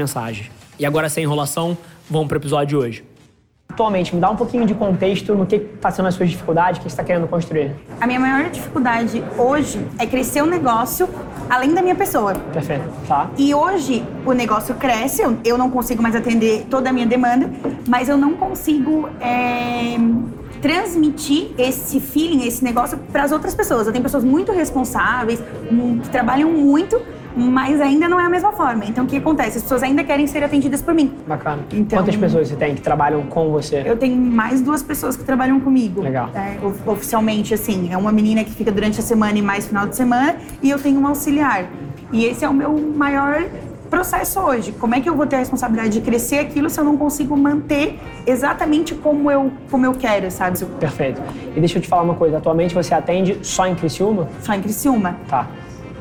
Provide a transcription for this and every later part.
mensagens. E agora, sem enrolação, vamos para o episódio de hoje. Atualmente, me dá um pouquinho de contexto no que está sendo as suas dificuldades, o que você está querendo construir. A minha maior dificuldade hoje é crescer o um negócio além da minha pessoa. Perfeito, tá. E hoje o negócio cresce, eu não consigo mais atender toda a minha demanda, mas eu não consigo é, transmitir esse feeling, esse negócio para as outras pessoas. Eu tenho pessoas muito responsáveis, que trabalham muito, mas ainda não é a mesma forma. Então, o que acontece? As pessoas ainda querem ser atendidas por mim. Bacana. Então, Quantas pessoas você tem que trabalham com você? Eu tenho mais duas pessoas que trabalham comigo. Legal. É, oficialmente, assim, é uma menina que fica durante a semana e mais final de semana, e eu tenho uma auxiliar. E esse é o meu maior processo hoje. Como é que eu vou ter a responsabilidade de crescer aquilo se eu não consigo manter exatamente como eu, como eu quero, sabe? Perfeito. E deixa eu te falar uma coisa. Atualmente você atende só em Criciúma? Só em Criciúma. Tá.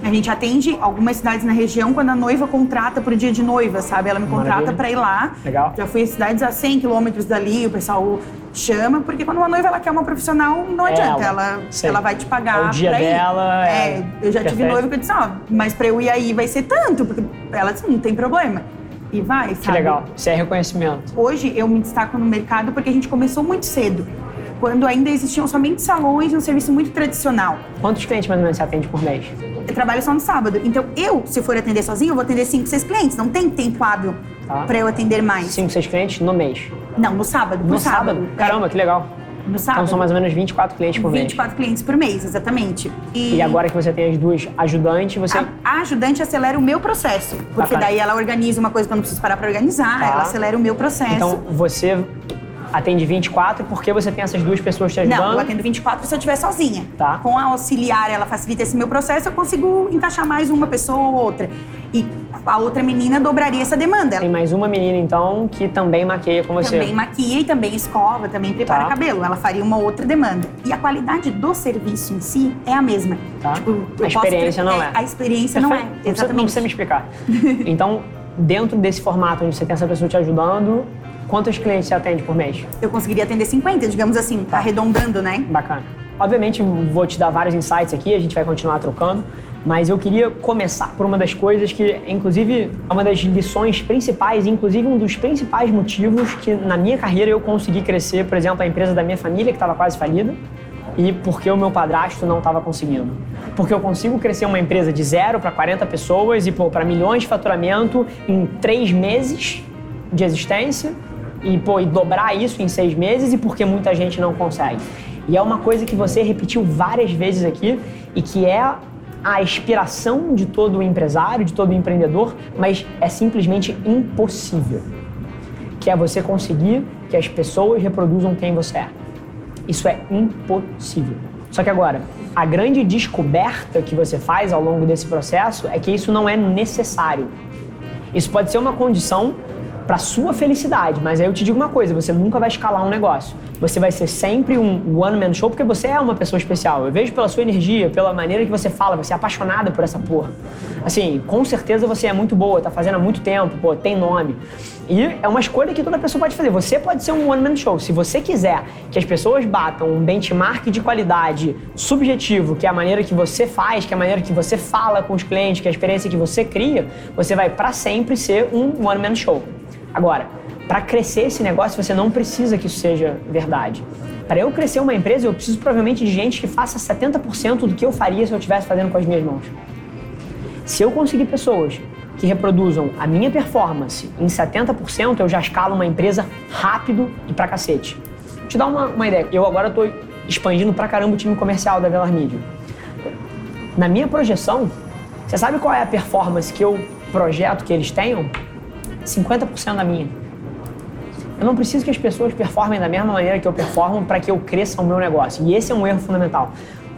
A gente atende algumas cidades na região quando a noiva contrata pro dia de noiva, sabe? Ela me contrata para ir lá. Legal. Já fui em cidades a 100 quilômetros dali, o pessoal chama, porque quando uma noiva ela quer uma profissional, não é adianta. Ela, ela, ela vai te pagar. É o dia dela. É, é, eu já Perfeito. tive noiva que eu disse, ó, mas pra eu ir aí vai ser tanto, porque ela disse, não tem problema. E vai, sabe? Que legal. Isso é reconhecimento. Hoje eu me destaco no mercado porque a gente começou muito cedo quando ainda existiam somente salões e um serviço muito tradicional. Quantos clientes mais ou menos você atende por mês? Eu trabalho só no sábado. Então, eu, se for atender sozinho, eu vou atender 5, 6 clientes. Não tem tempo hábil tá. para eu atender mais. 5, 6 clientes no mês? Não, no sábado. No sábado? sábado. Caramba, que legal. No sábado. Então são mais ou menos 24 clientes por 24 mês. 24 clientes por mês, exatamente. E... e, agora que você tem as duas ajudantes, você. A, a ajudante acelera o meu processo. Porque Bacana. daí ela organiza uma coisa que eu não preciso parar para organizar, tá. ela acelera o meu processo. Então você atende 24 porque você tem essas duas pessoas te ajudando? Não, eu atendo 24 se eu estiver sozinha. Tá. Com a auxiliar, ela facilita esse meu processo, eu consigo encaixar mais uma pessoa ou outra. E a outra menina dobraria essa demanda. Tem mais uma menina, então, que também maqueia com você. Também maquia e também escova, também prepara tá. cabelo. Ela faria uma outra demanda. E a qualidade do serviço em si é a mesma. Tá. Tipo, a experiência não é. é. A experiência não é. Exatamente. Não precisa me explicar. então, dentro desse formato onde você tem essa pessoa te ajudando, Quantos clientes você atende por mês? Eu conseguiria atender 50, digamos assim, tá. arredondando, né? Bacana. Obviamente, vou te dar vários insights aqui, a gente vai continuar trocando, mas eu queria começar por uma das coisas que, inclusive, é uma das lições principais, inclusive um dos principais motivos que na minha carreira eu consegui crescer, por exemplo, a empresa da minha família, que estava quase falida, e porque o meu padrasto não estava conseguindo. Porque eu consigo crescer uma empresa de zero para 40 pessoas e para milhões de faturamento em três meses de existência e, pô, e dobrar isso em seis meses e porque muita gente não consegue. E é uma coisa que você repetiu várias vezes aqui e que é a aspiração de todo empresário, de todo empreendedor, mas é simplesmente impossível. Que é você conseguir que as pessoas reproduzam quem você é. Isso é impossível. Só que agora, a grande descoberta que você faz ao longo desse processo é que isso não é necessário. Isso pode ser uma condição para sua felicidade. Mas aí eu te digo uma coisa, você nunca vai escalar um negócio. Você vai ser sempre um one-man show porque você é uma pessoa especial. Eu vejo pela sua energia, pela maneira que você fala, você é apaixonada por essa porra. Assim, com certeza você é muito boa, tá fazendo há muito tempo, pô, tem nome. E é uma escolha que toda pessoa pode fazer. Você pode ser um one-man show. Se você quiser que as pessoas batam um benchmark de qualidade subjetivo, que é a maneira que você faz, que é a maneira que você fala com os clientes, que é a experiência que você cria, você vai para sempre ser um one-man show. Agora, para crescer esse negócio, você não precisa que isso seja verdade. Para eu crescer uma empresa, eu preciso provavelmente de gente que faça 70% do que eu faria se eu estivesse fazendo com as minhas mãos. Se eu conseguir pessoas que reproduzam a minha performance em 70%, eu já escalo uma empresa rápido e pra cacete. Vou te dar uma, uma ideia. Eu agora estou expandindo pra caramba o time comercial da Velar Media. Na minha projeção, você sabe qual é a performance que eu projeto que eles tenham? 50% da minha. Eu não preciso que as pessoas performem da mesma maneira que eu performo para que eu cresça o meu negócio. E esse é um erro fundamental.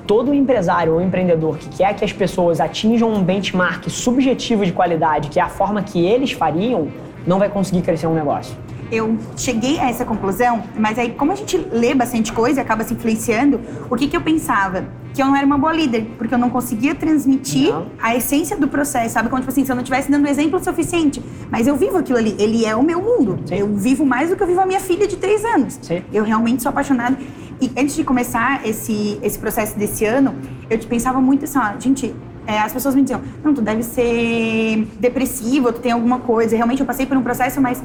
todo empresário ou empreendedor que quer que as pessoas atinjam um benchmark subjetivo de qualidade, que é a forma que eles fariam, não vai conseguir crescer um negócio eu cheguei a essa conclusão, mas aí, como a gente lê bastante coisa e acaba se influenciando, o que, que eu pensava? Que eu não era uma boa líder, porque eu não conseguia transmitir não. a essência do processo, sabe? Como, tipo assim, se eu não estivesse dando exemplo suficiente. Mas eu vivo aquilo ali, ele é o meu mundo. Sim. Eu vivo mais do que eu vivo a minha filha de três anos. Sim. Eu realmente sou apaixonada. E antes de começar esse, esse processo desse ano, eu pensava muito assim, ó, gente, é, as pessoas me diziam, não, tu deve ser depressivo, tu tem alguma coisa. Realmente eu passei por um processo, mas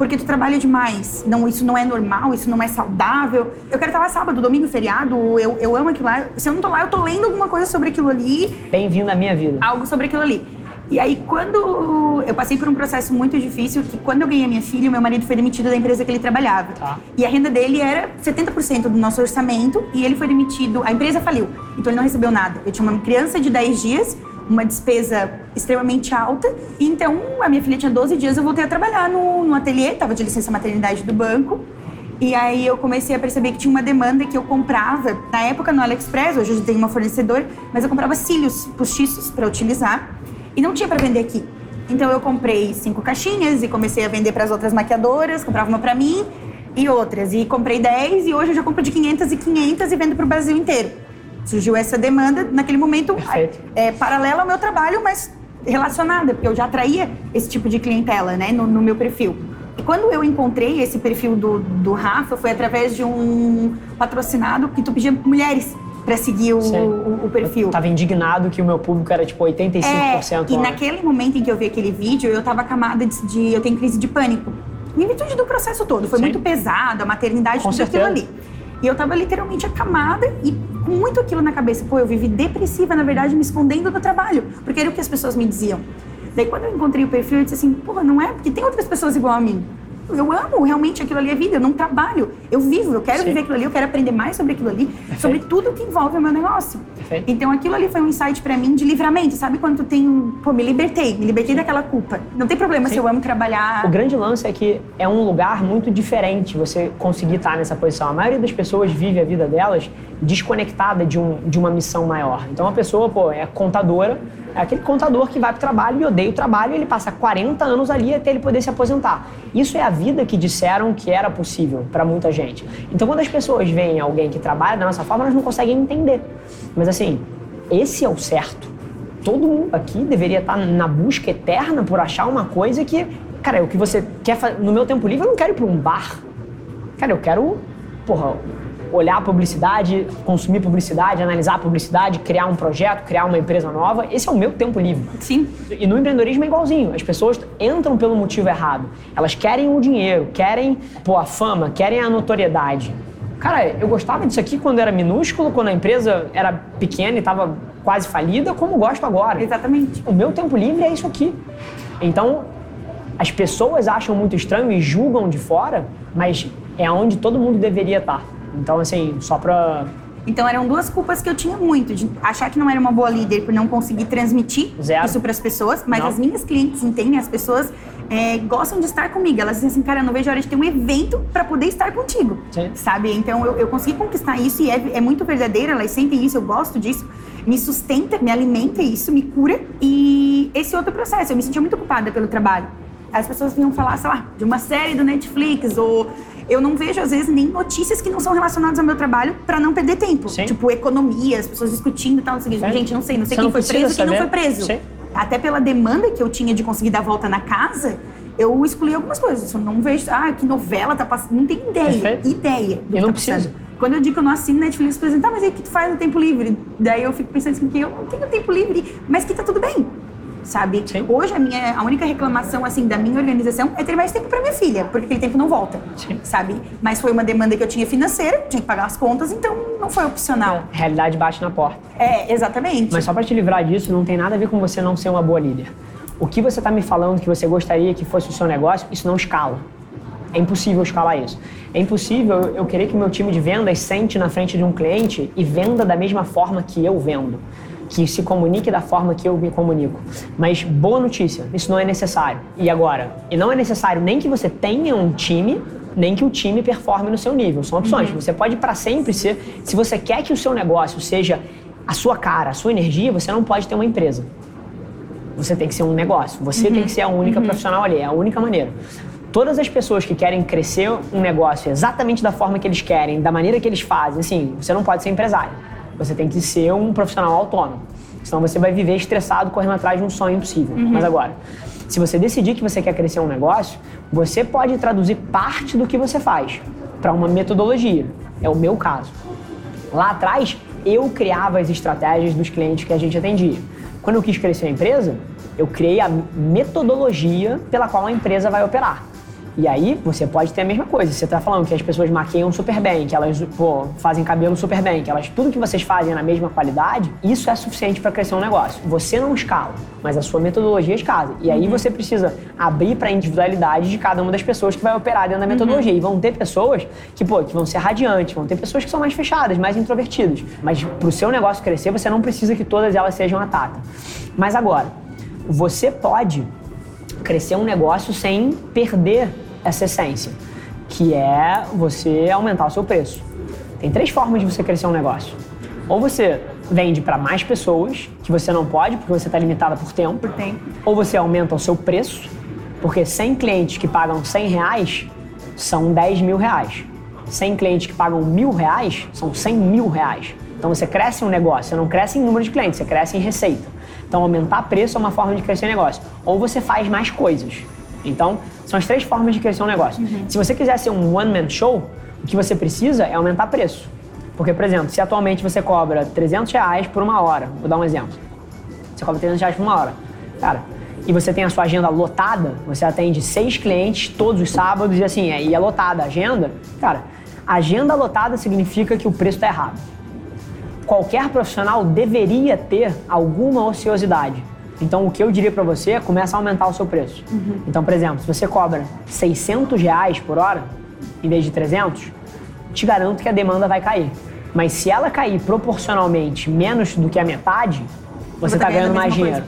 porque tu trabalha demais. Não, isso não é normal, isso não é saudável. Eu quero estar lá sábado, domingo, feriado, eu, eu amo aquilo lá. Se eu não tô lá, eu tô lendo alguma coisa sobre aquilo ali. Bem-vindo à minha vida. Algo sobre aquilo ali. E aí, quando eu passei por um processo muito difícil, que quando eu ganhei minha filha, meu marido foi demitido da empresa que ele trabalhava. Tá. E a renda dele era 70% do nosso orçamento e ele foi demitido. A empresa faliu, então ele não recebeu nada. Eu tinha uma criança de 10 dias uma despesa extremamente alta. Então, a minha filha tinha 12 dias, eu voltei a trabalhar no, no ateliê, estava de licença maternidade do banco. E aí eu comecei a perceber que tinha uma demanda que eu comprava, na época no AliExpress, hoje eu tenho uma fornecedora, mas eu comprava cílios postiços para utilizar e não tinha para vender aqui. Então eu comprei cinco caixinhas e comecei a vender para as outras maquiadoras, comprava uma para mim e outras. E comprei 10 e hoje eu já compro de 500 e 500 e vendo para o Brasil inteiro surgiu essa demanda naquele momento é, paralela ao meu trabalho, mas relacionada, porque eu já atraía esse tipo de clientela né, no, no meu perfil. E quando eu encontrei esse perfil do, do Rafa, foi através de um patrocinado que tu pedia mulheres para seguir o, o, o, perfil. Eu tava indignado que o meu público era tipo 85%. É, e naquele momento em que eu vi aquele vídeo, eu tava camada de, de eu tenho crise de pânico. Em virtude do processo todo. Foi Sim. muito pesado, a maternidade, Com tudo certeza. aquilo ali. E eu tava literalmente acamada e com muito aquilo na cabeça. Pô, eu vivi depressiva, na verdade, me escondendo do trabalho, porque era o que as pessoas me diziam. Daí quando eu encontrei o perfil, eu disse assim, pô, não é, porque tem outras pessoas igual a mim eu amo realmente aquilo ali é vida, eu não trabalho, eu vivo, eu quero Sim. viver aquilo ali, eu quero aprender mais sobre aquilo ali, Perfeito. sobre tudo que envolve o meu negócio. Perfeito. Então aquilo ali foi um insight para mim de livramento, sabe quando tu tem, pô, me libertei, me libertei Sim. daquela culpa. Não tem problema Sim. se eu amo trabalhar. O grande lance é que é um lugar muito diferente você conseguir estar nessa posição. A maioria das pessoas vive a vida delas desconectada de, um, de uma missão maior. Então a pessoa, pô, é contadora, é aquele contador que vai para o trabalho e odeia o trabalho e ele passa 40 anos ali até ele poder se aposentar. Isso é a vida que disseram que era possível para muita gente. Então, quando as pessoas veem alguém que trabalha da nossa forma, elas não conseguem entender. Mas assim, esse é o certo. Todo mundo aqui deveria estar na busca eterna por achar uma coisa que, cara, é o que você quer fazer. No meu tempo livre, eu não quero ir para um bar. Cara, eu quero, porra, olhar a publicidade, consumir publicidade, analisar a publicidade, criar um projeto, criar uma empresa nova. Esse é o meu tempo livre. Sim. E no empreendedorismo é igualzinho. As pessoas entram pelo motivo errado. Elas querem o dinheiro, querem pô, a fama, querem a notoriedade. Cara, eu gostava disso aqui quando era minúsculo, quando a empresa era pequena e estava quase falida, como gosto agora. Exatamente. O meu tempo livre é isso aqui. Então, as pessoas acham muito estranho e julgam de fora, mas é onde todo mundo deveria estar. Então, assim, só pra. Então eram duas culpas que eu tinha muito, de achar que não era uma boa líder por não conseguir transmitir Zero. isso para as pessoas, mas não. as minhas clientes entendem, as pessoas é, gostam de estar comigo. Elas dizem assim, cara, eu não vejo a hora de ter um evento para poder estar contigo, Sim. sabe? Então eu, eu, consegui conquistar isso e é, é muito verdadeiro, elas sentem isso, eu gosto disso, me sustenta, me alimenta isso, me cura. E esse outro processo, eu me sentia muito ocupada pelo trabalho. As pessoas vinham falar, sei lá, de uma série do Netflix ou eu não vejo, às vezes, nem notícias que não são relacionadas ao meu trabalho para não perder tempo. Sim. Tipo, economia, as pessoas discutindo e tal. Não sei, gente, não sei, não sei Você quem foi preso e quem não foi preso. Sim. Até pela demanda que eu tinha de conseguir dar volta na casa, eu excluí algumas coisas. Eu não vejo, ah, que novela tá passando. Não tenho ideia. Perfeito. Ideia. Eu não tá preciso. Quando eu digo que eu não assino Netflix, por exemplo, tá, mas aí o que tu faz no tempo livre? Daí eu fico pensando assim, que eu não tenho tempo livre, mas que tá tudo bem sabe? Sim. Hoje a minha a única reclamação assim da minha organização é ter mais tempo para minha filha, porque aquele tempo não volta, Sim. sabe? Mas foi uma demanda que eu tinha financeira, tinha que pagar as contas, então não foi opcional. A realidade bate na porta. É, exatamente. Mas só para te livrar disso, não tem nada a ver com você não ser uma boa líder. O que você está me falando que você gostaria que fosse o seu negócio, isso não escala. É impossível escalar isso. É impossível eu querer que o meu time de vendas sente na frente de um cliente e venda da mesma forma que eu vendo que se comunique da forma que eu me comunico. Mas boa notícia, isso não é necessário. E agora? E não é necessário nem que você tenha um time, nem que o time performe no seu nível. São opções. Uhum. Você pode para sempre ser, se você quer que o seu negócio seja a sua cara, a sua energia, você não pode ter uma empresa. Você tem que ser um negócio. Você uhum. tem que ser a única uhum. profissional ali, é a única maneira. Todas as pessoas que querem crescer um negócio exatamente da forma que eles querem, da maneira que eles fazem, assim, você não pode ser empresário. Você tem que ser um profissional autônomo. Senão você vai viver estressado correndo atrás de um sonho impossível. Uhum. Mas agora, se você decidir que você quer crescer um negócio, você pode traduzir parte do que você faz para uma metodologia. É o meu caso. Lá atrás, eu criava as estratégias dos clientes que a gente atendia. Quando eu quis crescer a empresa, eu criei a metodologia pela qual a empresa vai operar. E aí você pode ter a mesma coisa. Você está falando que as pessoas maqueiam super bem, que elas pô, fazem cabelo super bem, que elas tudo que vocês fazem é na mesma qualidade, isso é suficiente para crescer um negócio. Você não escala, mas a sua metodologia escala. E aí uhum. você precisa abrir para a individualidade de cada uma das pessoas que vai operar dentro da uhum. metodologia. Uhum. E vão ter pessoas que, pô, que vão ser radiantes, vão ter pessoas que são mais fechadas, mais introvertidas. Mas para o seu negócio crescer, você não precisa que todas elas sejam a Tata. Mas agora, você pode crescer um negócio sem perder essa essência, que é você aumentar o seu preço. Tem três formas de você crescer um negócio. Ou você vende para mais pessoas, que você não pode, porque você está limitada por tempo. Por tempo. Ou você aumenta o seu preço, porque 100 clientes que pagam 100 reais são 10 mil reais. 100 clientes que pagam mil reais são 100 mil reais. Então você cresce um negócio, você não cresce em número de clientes, você cresce em receita. Então aumentar preço é uma forma de crescer negócio. Ou você faz mais coisas. Então, são as três formas de crescer um negócio. Uhum. Se você quiser ser um one-man show, o que você precisa é aumentar preço. Porque, por exemplo, se atualmente você cobra 300 reais por uma hora, vou dar um exemplo. Você cobra 300 reais por uma hora. Cara, e você tem a sua agenda lotada, você atende seis clientes todos os sábados e assim, e é lotada a agenda, cara, agenda lotada significa que o preço está errado. Qualquer profissional deveria ter alguma ociosidade. Então, o que eu diria para você é começa a aumentar o seu preço. Uhum. Então, por exemplo, se você cobra 600 reais por hora, em vez de 300, te garanto que a demanda vai cair. Mas se ela cair proporcionalmente menos do que a metade, você está ganhando mais dinheiro.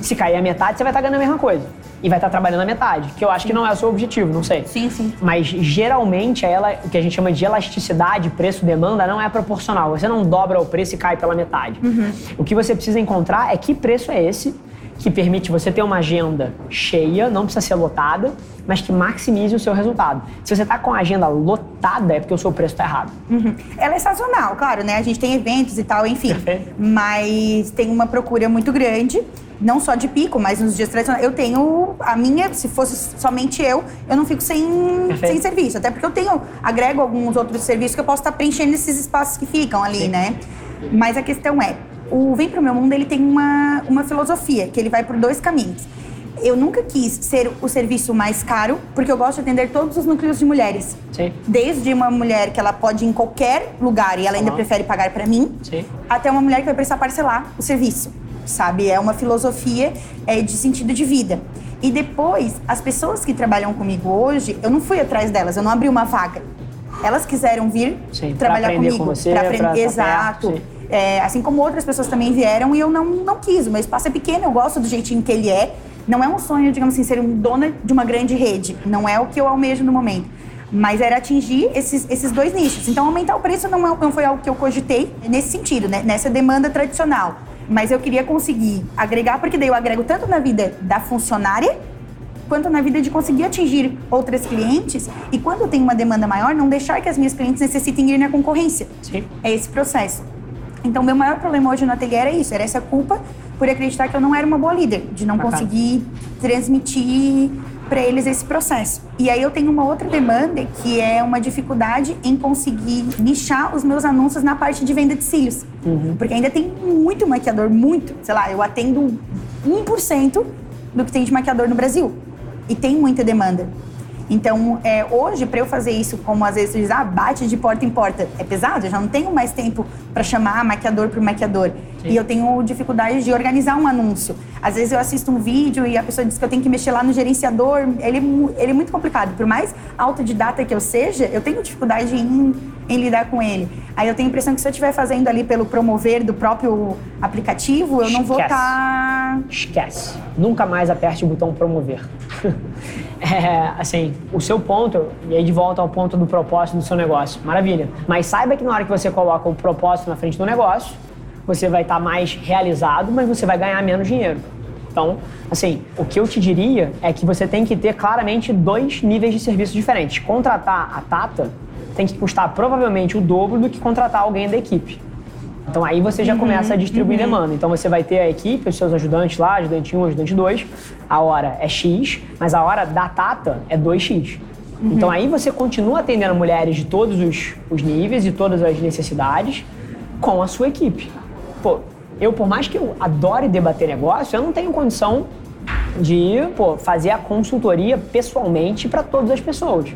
Se cair a metade, você vai estar tá ganhando a mesma coisa e vai estar trabalhando a metade, que eu acho que não é o seu objetivo, não sei. Sim, sim. Mas geralmente ela, o que a gente chama de elasticidade, preço-demanda, não é proporcional. Você não dobra o preço e cai pela metade. Uhum. O que você precisa encontrar é que preço é esse que permite você ter uma agenda cheia, não precisa ser lotada, mas que maximize o seu resultado. Se você está com a agenda lotada, é porque o seu preço está errado. Uhum. Ela é sazonal, claro, né? A gente tem eventos e tal, enfim. Perfeito. Mas tem uma procura muito grande não só de pico, mas nos dias tradicionais. Eu tenho a minha, se fosse somente eu, eu não fico sem, sem serviço. Até porque eu tenho, agrego alguns outros serviços que eu posso estar preenchendo esses espaços que ficam ali, Sim. né? Mas a questão é, o Vem Pro Meu Mundo, ele tem uma, uma filosofia, que ele vai por dois caminhos. Eu nunca quis ser o serviço mais caro, porque eu gosto de atender todos os núcleos de mulheres. Sim. Desde uma mulher que ela pode ir em qualquer lugar e ela ainda prefere pagar para mim, Sim. até uma mulher que vai precisar parcelar o serviço sabe? É uma filosofia é, de sentido de vida. E depois, as pessoas que trabalham comigo hoje, eu não fui atrás delas, eu não abri uma vaga. Elas quiseram vir sim, trabalhar comigo. Com você, pra aprender. Pra Exato. É, assim como outras pessoas também vieram e eu não, não quis. O meu espaço é pequeno, eu gosto do jeitinho que ele é. Não é um sonho, digamos assim, ser um dona de uma grande rede. Não é o que eu almejo no momento. Mas era atingir esses, esses dois nichos. Então, aumentar o preço não, é, não foi algo que eu cogitei nesse sentido, né? nessa demanda tradicional. Mas eu queria conseguir agregar, porque daí eu agrego tanto na vida da funcionária, quanto na vida de conseguir atingir outras clientes. E quando tenho uma demanda maior, não deixar que as minhas clientes necessitem ir na concorrência. Sim. É esse processo. Então, meu maior problema hoje no ateliê era isso, era essa culpa por acreditar que eu não era uma boa líder, de não Bacana. conseguir transmitir para eles esse processo. E aí eu tenho uma outra demanda que é uma dificuldade em conseguir nichar os meus anúncios na parte de venda de cílios. Uhum. Porque ainda tem muito maquiador, muito. Sei lá, eu atendo 1% do que tem de maquiador no Brasil. E tem muita demanda. Então, é, hoje, para eu fazer isso, como às vezes você diz, ah, bate de porta em porta, é pesado, eu já não tenho mais tempo para chamar maquiador por maquiador. Sim. E eu tenho dificuldade de organizar um anúncio. Às vezes eu assisto um vídeo e a pessoa diz que eu tenho que mexer lá no gerenciador. Ele, ele é muito complicado. Por mais autodidata que eu seja, eu tenho dificuldade em, em lidar com ele. Aí eu tenho a impressão que se eu estiver fazendo ali pelo promover do próprio aplicativo, eu não vou estar. Tá... Esquece. Nunca mais aperte o botão promover. é, assim, o seu ponto, e aí de volta ao ponto do propósito do seu negócio, maravilha. Mas saiba que na hora que você coloca o propósito na frente do negócio, você vai estar tá mais realizado, mas você vai ganhar menos dinheiro. Então, assim, o que eu te diria é que você tem que ter claramente dois níveis de serviço diferentes. Contratar a Tata tem que custar provavelmente o dobro do que contratar alguém da equipe. Então aí você já uhum, começa a distribuir uhum. demanda. Então você vai ter a equipe, os seus ajudantes lá, ajudante 1, ajudante 2, a hora é X, mas a hora da Tata é 2X. Uhum. Então aí você continua atendendo mulheres de todos os, os níveis e todas as necessidades com a sua equipe. Pô, eu, por mais que eu adore debater negócio, eu não tenho condição de pô, fazer a consultoria pessoalmente para todas as pessoas.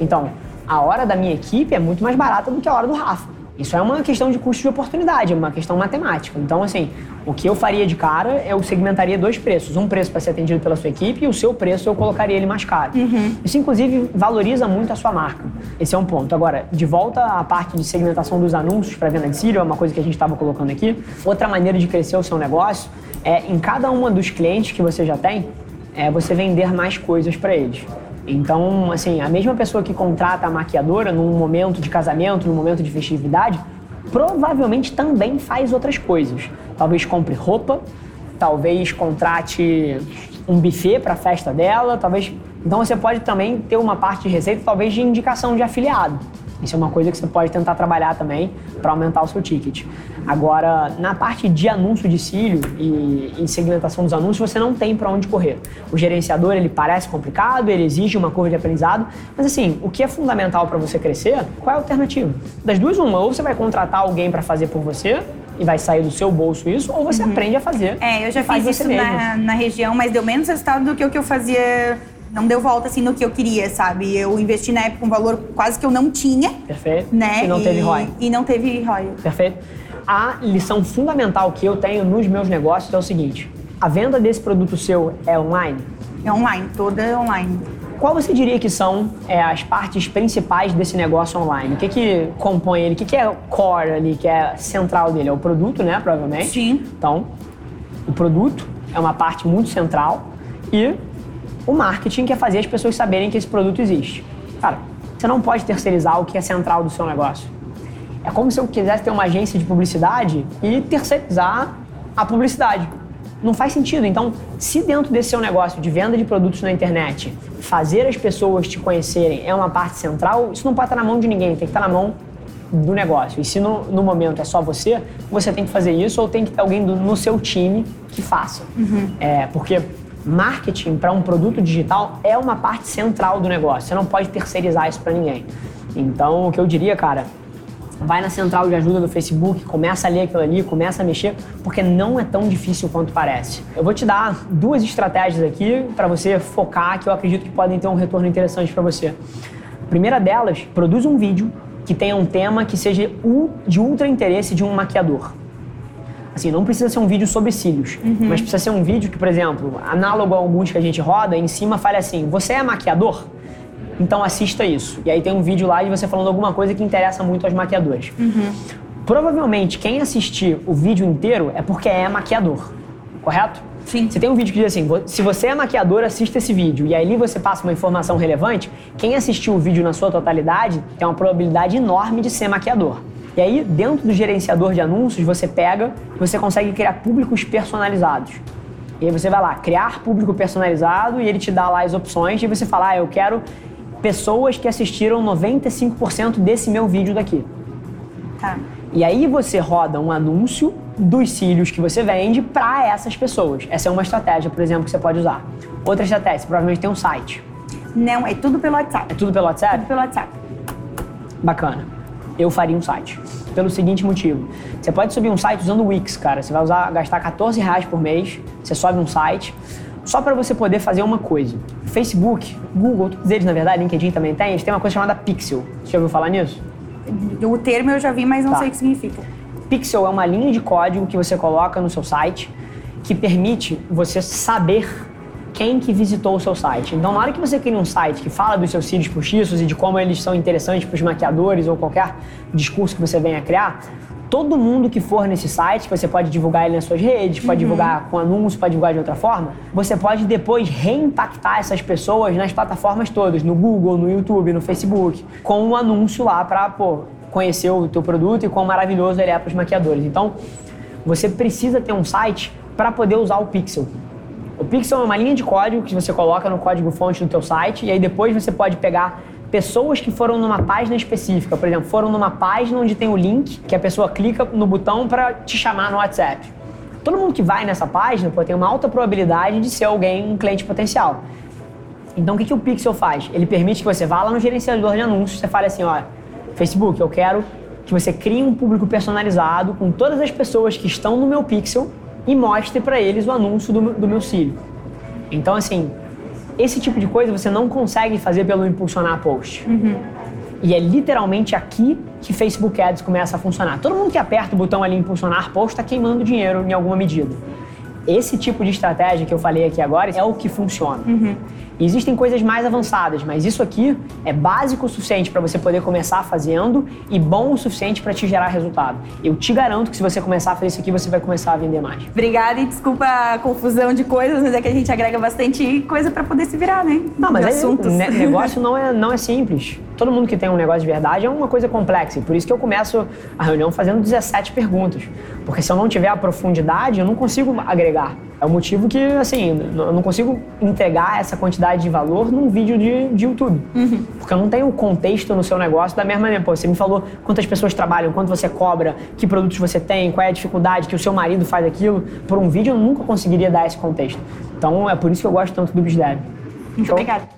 Então, a hora da minha equipe é muito mais barata do que a hora do Rafa. Isso é uma questão de custo de oportunidade, é uma questão matemática. Então, assim, o que eu faria de cara, eu segmentaria dois preços. Um preço para ser atendido pela sua equipe e o seu preço eu colocaria ele mais caro. Uhum. Isso, inclusive, valoriza muito a sua marca. Esse é um ponto. Agora, de volta à parte de segmentação dos anúncios para venda de sírio, é uma coisa que a gente estava colocando aqui. Outra maneira de crescer o seu negócio é, em cada uma dos clientes que você já tem, é você vender mais coisas para eles. Então, assim, a mesma pessoa que contrata a maquiadora num momento de casamento, num momento de festividade, provavelmente também faz outras coisas. Talvez compre roupa, talvez contrate um buffet para a festa dela, talvez. Então você pode também ter uma parte de receita, talvez de indicação de afiliado. Isso é uma coisa que você pode tentar trabalhar também para aumentar o seu ticket. Agora, na parte de anúncio de cílio e, e segmentação dos anúncios, você não tem para onde correr. O gerenciador, ele parece complicado, ele exige uma curva de aprendizado, mas assim, o que é fundamental para você crescer, qual é a alternativa? Das duas, uma, ou você vai contratar alguém para fazer por você, e vai sair do seu bolso isso, ou você uhum. aprende a fazer. É, eu já fiz isso na, na, região, mas deu menos resultado do que o que eu fazia não deu volta assim no que eu queria, sabe? Eu investi na época um valor quase que eu não tinha. Perfeito. Né? E não teve ROI. E não teve ROI. Perfeito. A lição fundamental que eu tenho nos meus negócios é o seguinte: a venda desse produto seu é online? É online, toda é online. Qual você diria que são é, as partes principais desse negócio online? O que que compõe ele? O que, que é core ali, que é central dele? É o produto, né? Provavelmente. Sim. Então, o produto é uma parte muito central e o marketing quer fazer as pessoas saberem que esse produto existe. Cara, você não pode terceirizar o que é central do seu negócio. É como se eu quisesse ter uma agência de publicidade e terceirizar a publicidade. Não faz sentido. Então, se dentro desse seu negócio de venda de produtos na internet, fazer as pessoas te conhecerem é uma parte central, isso não pode estar na mão de ninguém, tem que estar na mão do negócio. E se no, no momento é só você, você tem que fazer isso ou tem que ter alguém do, no seu time que faça. Uhum. É, porque marketing para um produto digital é uma parte central do negócio. Você não pode terceirizar isso para ninguém. Então, o que eu diria, cara, vai na central de ajuda do Facebook, começa a ler aquilo ali, começa a mexer, porque não é tão difícil quanto parece. Eu vou te dar duas estratégias aqui para você focar que eu acredito que podem ter um retorno interessante para você. Primeira delas, produz um vídeo que tenha um tema que seja de ultra interesse de um maquiador. Assim, não precisa ser um vídeo sobre cílios, uhum. mas precisa ser um vídeo que, por exemplo, análogo a alguns que a gente roda, em cima fale assim: você é maquiador? Então assista isso. E aí tem um vídeo lá de você falando alguma coisa que interessa muito aos maquiadores. Uhum. Provavelmente quem assistir o vídeo inteiro é porque é maquiador, correto? Sim. Se tem um vídeo que diz assim, se você é maquiador, assista esse vídeo. E aí ali você passa uma informação relevante, quem assistiu o vídeo na sua totalidade tem uma probabilidade enorme de ser maquiador. E aí, dentro do gerenciador de anúncios, você pega e você consegue criar públicos personalizados. E aí você vai lá, criar público personalizado e ele te dá lá as opções e você fala, ah, eu quero pessoas que assistiram 95% desse meu vídeo daqui. Tá. E aí você roda um anúncio dos cílios que você vende para essas pessoas. Essa é uma estratégia, por exemplo, que você pode usar. Outra estratégia, você provavelmente tem um site. Não, é tudo pelo WhatsApp. É tudo pelo WhatsApp? Tudo pelo WhatsApp. Bacana eu faria um site. Pelo seguinte motivo. Você pode subir um site usando o Wix, cara. Você vai usar, gastar 14 reais por mês, você sobe um site, só para você poder fazer uma coisa. Facebook, Google, todos eles, na verdade, LinkedIn também tem, eles têm uma coisa chamada Pixel. Você já ouviu falar nisso? O termo eu já vi, mas não tá. sei o que significa. Pixel é uma linha de código que você coloca no seu site que permite você saber quem que visitou o seu site. Então, na hora que você cria um site que fala dos seus cílios postiços e de como eles são interessantes para os maquiadores ou qualquer discurso que você venha criar, todo mundo que for nesse site, que você pode divulgar ele nas suas redes, pode uhum. divulgar com anúncio, pode divulgar de outra forma, você pode depois reimpactar essas pessoas nas plataformas todas, no Google, no YouTube, no Facebook, com um anúncio lá para, pô, conhecer o teu produto e quão maravilhoso ele é para os maquiadores. Então, você precisa ter um site para poder usar o Pixel. O Pixel é uma linha de código que você coloca no código-fonte do teu site e aí depois você pode pegar pessoas que foram numa página específica, por exemplo, foram numa página onde tem o link que a pessoa clica no botão para te chamar no WhatsApp. Todo mundo que vai nessa página pô, tem uma alta probabilidade de ser alguém, um cliente potencial. Então o que, que o Pixel faz? Ele permite que você vá lá no gerenciador de anúncios, você fale assim, ó, Facebook, eu quero que você crie um público personalizado com todas as pessoas que estão no meu Pixel e mostre para eles o anúncio do, do meu cílio. Então, assim, esse tipo de coisa você não consegue fazer pelo impulsionar post. Uhum. E é literalmente aqui que Facebook Ads começa a funcionar. Todo mundo que aperta o botão ali impulsionar post está queimando dinheiro em alguma medida. Esse tipo de estratégia que eu falei aqui agora é o que funciona. Uhum. Existem coisas mais avançadas, mas isso aqui é básico o suficiente para você poder começar fazendo e bom o suficiente para te gerar resultado. Eu te garanto que se você começar a fazer isso aqui, você vai começar a vender mais. Obrigada e desculpa a confusão de coisas, mas é que a gente agrega bastante coisa para poder se virar, né? Não, mas é, o negócio não é, não é simples. Todo mundo que tem um negócio de verdade é uma coisa complexa. E por isso que eu começo a reunião fazendo 17 perguntas. Porque se eu não tiver a profundidade, eu não consigo agregar. É o motivo que, assim, eu não consigo entregar essa quantidade de valor num vídeo de, de YouTube. Uhum. Porque eu não tenho o contexto no seu negócio da mesma maneira. Pô, você me falou quantas pessoas trabalham, quanto você cobra, que produtos você tem, qual é a dificuldade que o seu marido faz aquilo. Por um vídeo eu nunca conseguiria dar esse contexto. Então é por isso que eu gosto tanto do BizDev. Muito obrigada.